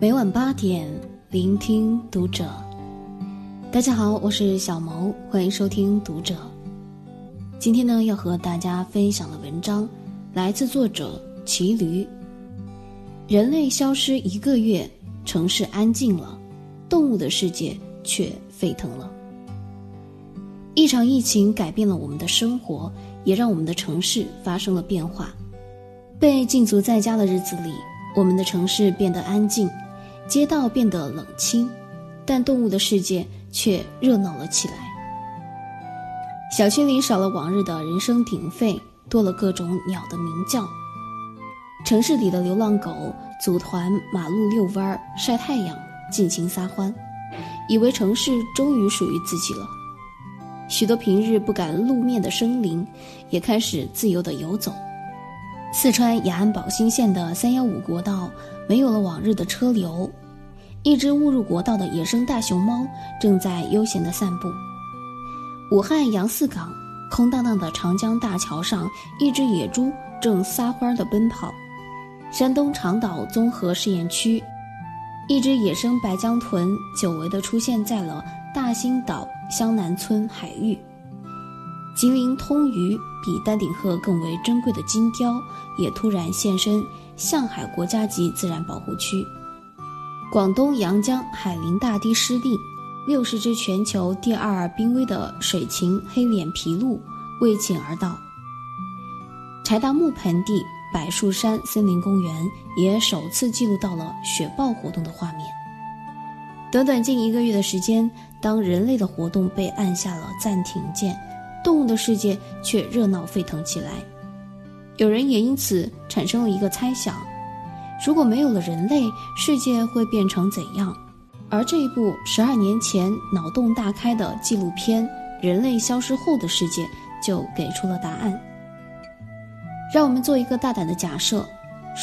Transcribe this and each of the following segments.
每晚八点，聆听读者。大家好，我是小毛，欢迎收听读者。今天呢，要和大家分享的文章来自作者骑驴。人类消失一个月，城市安静了，动物的世界却沸腾了。一场疫情改变了我们的生活，也让我们的城市发生了变化。被禁足在家的日子里，我们的城市变得安静。街道变得冷清，但动物的世界却热闹了起来。小区里少了往日的人声鼎沸，多了各种鸟的鸣叫。城市里的流浪狗组团马路遛弯、晒太阳，尽情撒欢，以为城市终于属于自己了。许多平日不敢露面的生灵，也开始自由地游走。四川雅安宝兴县的三幺五国道没有了往日的车流，一只误入国道的野生大熊猫正在悠闲地散步。武汉杨泗港空荡荡的长江大桥上，一只野猪正撒欢地奔跑。山东长岛综合试验区，一只野生白江豚久违地出现在了大兴岛湘南村海域。吉林通榆比丹顶鹤更为珍贵的金雕也突然现身向海国家级自然保护区。广东阳江海林大堤湿地，六十只全球第二濒危的水禽黑脸琵鹭为请而到。柴达木盆地柏树山森林公园也首次记录到了雪豹活动的画面。短短近一个月的时间，当人类的活动被按下了暂停键。动物的世界却热闹沸腾起来，有人也因此产生了一个猜想：如果没有了人类，世界会变成怎样？而这一部十二年前脑洞大开的纪录片《人类消失后的世界》就给出了答案。让我们做一个大胆的假设：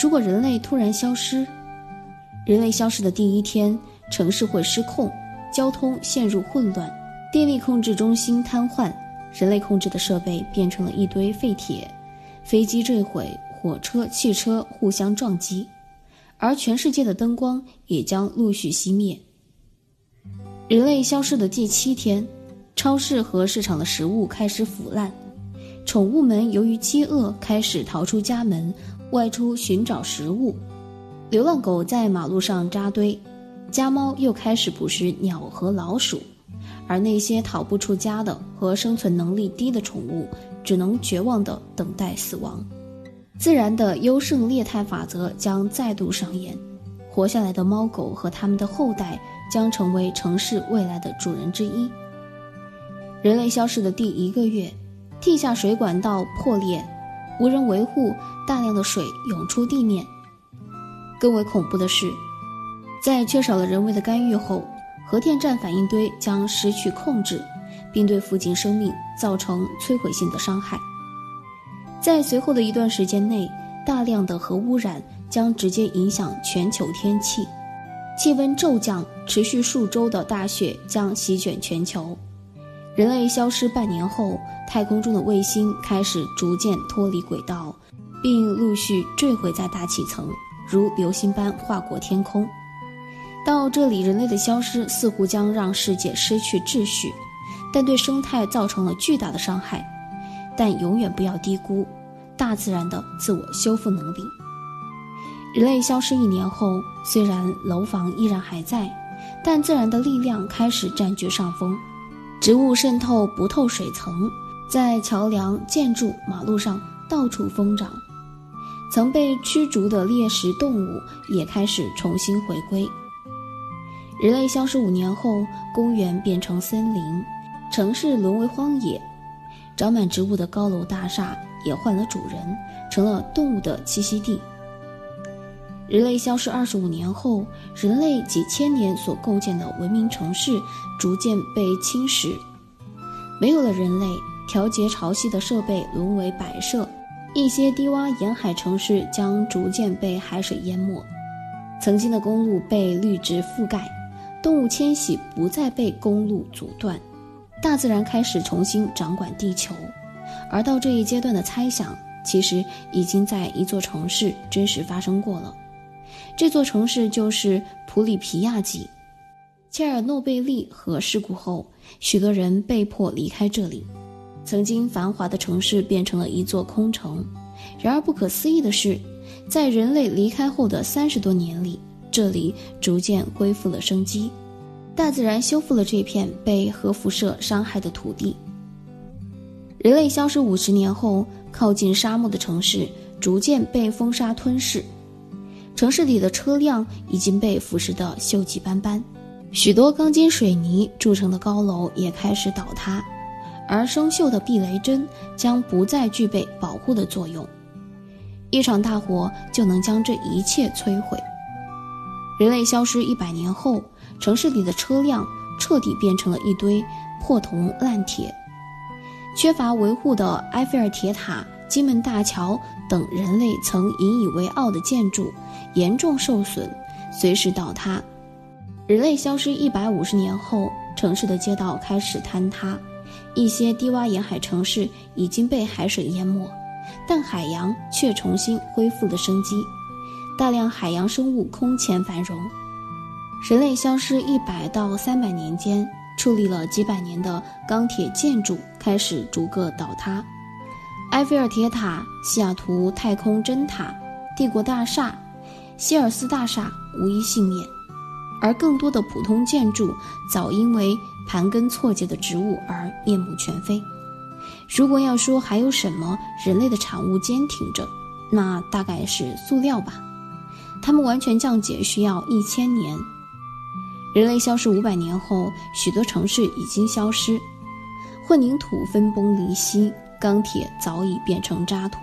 如果人类突然消失，人类消失的第一天，城市会失控，交通陷入混乱，电力控制中心瘫痪。人类控制的设备变成了一堆废铁，飞机坠毁，火车、汽车互相撞击，而全世界的灯光也将陆续熄灭。人类消失的第七天，超市和市场的食物开始腐烂，宠物们由于饥饿开始逃出家门，外出寻找食物，流浪狗在马路上扎堆，家猫又开始捕食鸟和老鼠。而那些逃不出家的和生存能力低的宠物，只能绝望地等待死亡。自然的优胜劣汰法则将再度上演，活下来的猫狗和它们的后代将成为城市未来的主人之一。人类消失的第一个月，地下水管道破裂，无人维护，大量的水涌出地面。更为恐怖的是，在缺少了人为的干预后。核电站反应堆将失去控制，并对附近生命造成摧毁性的伤害。在随后的一段时间内，大量的核污染将直接影响全球天气，气温骤降，持续数周的大雪将席卷全球。人类消失半年后，太空中的卫星开始逐渐脱离轨道，并陆续坠毁在大气层，如流星般划过天空。到这里，人类的消失似乎将让世界失去秩序，但对生态造成了巨大的伤害。但永远不要低估大自然的自我修复能力。人类消失一年后，虽然楼房依然还在，但自然的力量开始占据上风。植物渗透不透水层，在桥梁、建筑、马路上到处疯长。曾被驱逐的猎食动物也开始重新回归。人类消失五年后，公园变成森林，城市沦为荒野，长满植物的高楼大厦也换了主人，成了动物的栖息地。人类消失二十五年后，人类几千年所构建的文明城市逐渐被侵蚀，没有了人类，调节潮汐的设备沦为摆设，一些低洼沿海城市将逐渐被海水淹没，曾经的公路被绿植覆盖。动物迁徙不再被公路阻断，大自然开始重新掌管地球。而到这一阶段的猜想，其实已经在一座城市真实发生过了。这座城市就是普里皮亚季。切尔诺贝利核事故后，许多人被迫离开这里，曾经繁华的城市变成了一座空城。然而，不可思议的是，在人类离开后的三十多年里，这里逐渐恢复了生机。大自然修复了这片被核辐射伤害的土地。人类消失五十年后，靠近沙漠的城市逐渐被风沙吞噬，城市里的车辆已经被腐蚀得锈迹斑斑，许多钢筋水泥铸成的高楼也开始倒塌，而生锈的避雷针将不再具备保护的作用，一场大火就能将这一切摧毁。人类消失一百年后。城市里的车辆彻底变成了一堆破铜烂铁，缺乏维护的埃菲尔铁塔、金门大桥等人类曾引以为傲的建筑严重受损，随时倒塌。人类消失一百五十年后，城市的街道开始坍塌，一些低洼沿海城市已经被海水淹没，但海洋却重新恢复了生机，大量海洋生物空前繁荣。人类消失一百到三百年间，矗立了几百年的钢铁建筑开始逐个倒塌，埃菲尔铁塔、西雅图太空针塔、帝国大厦、希尔斯大厦无一幸免，而更多的普通建筑早因为盘根错节的植物而面目全非。如果要说还有什么人类的产物坚挺着，那大概是塑料吧，它们完全降解需要一千年。人类消失五百年后，许多城市已经消失，混凝土分崩离析，钢铁早已变成渣土。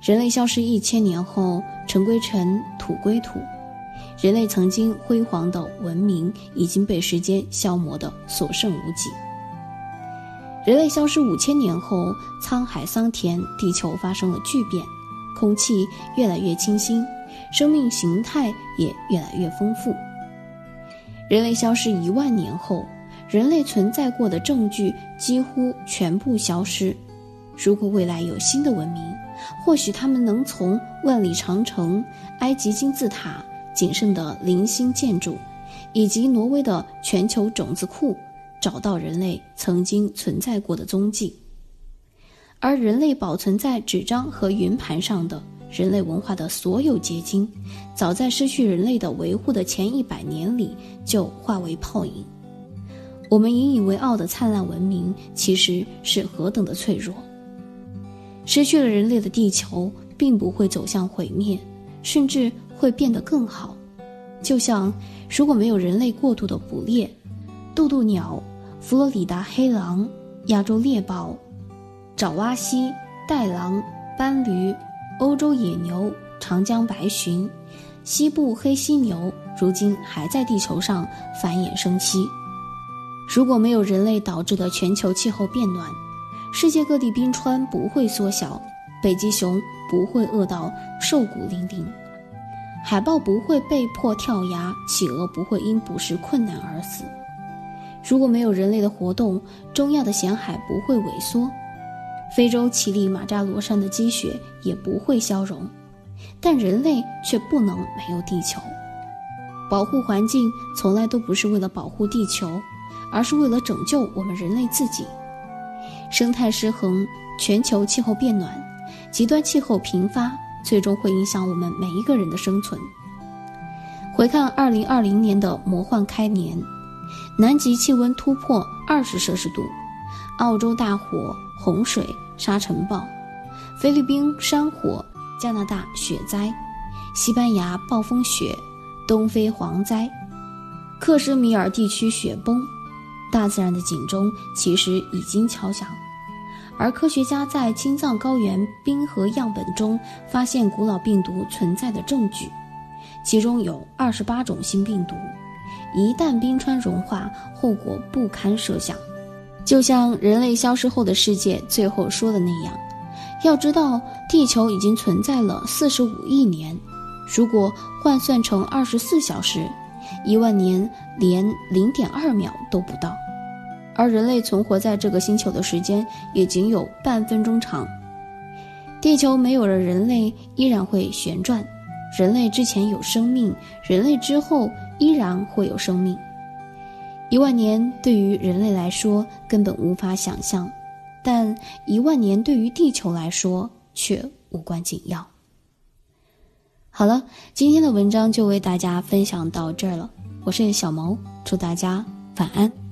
人类消失一千年后，尘归尘，土归土，人类曾经辉煌的文明已经被时间消磨得所剩无几。人类消失五千年后，沧海桑田，地球发生了巨变，空气越来越清新，生命形态也越来越丰富。人类消失一万年后，人类存在过的证据几乎全部消失。如果未来有新的文明，或许他们能从万里长城、埃及金字塔、仅剩的零星建筑，以及挪威的全球种子库，找到人类曾经存在过的踪迹。而人类保存在纸张和云盘上的。人类文化的所有结晶，早在失去人类的维护的前一百年里就化为泡影。我们引以为傲的灿烂文明，其实是何等的脆弱。失去了人类的地球，并不会走向毁灭，甚至会变得更好。就像如果没有人类过度的捕猎，渡渡鸟、佛罗里达黑狼、亚洲猎豹、爪哇蜥、袋狼、斑驴。欧洲野牛、长江白鲟、西部黑犀牛，如今还在地球上繁衍生息。如果没有人类导致的全球气候变暖，世界各地冰川不会缩小，北极熊不会饿到瘦骨嶙峋，海豹不会被迫跳崖，企鹅不会因捕食困难而死。如果没有人类的活动，中亚的咸海不会萎缩。非洲乞力马扎罗山的积雪也不会消融，但人类却不能没有地球。保护环境从来都不是为了保护地球，而是为了拯救我们人类自己。生态失衡、全球气候变暖、极端气候频发，最终会影响我们每一个人的生存。回看2020年的魔幻开年，南极气温突破20摄氏度，澳洲大火。洪水、沙尘暴、菲律宾山火、加拿大雪灾、西班牙暴风雪、东非蝗灾、克什米尔地区雪崩，大自然的警钟其实已经敲响。而科学家在青藏高原冰河样本中发现古老病毒存在的证据，其中有二十八种新病毒。一旦冰川融化，后果不堪设想。就像人类消失后的世界最后说的那样，要知道地球已经存在了四十五亿年，如果换算成二十四小时，一万年连零点二秒都不到，而人类存活在这个星球的时间也仅有半分钟长。地球没有了人类依然会旋转，人类之前有生命，人类之后依然会有生命。一万年对于人类来说根本无法想象，但一万年对于地球来说却无关紧要。好了，今天的文章就为大家分享到这儿了。我是小毛，祝大家晚安。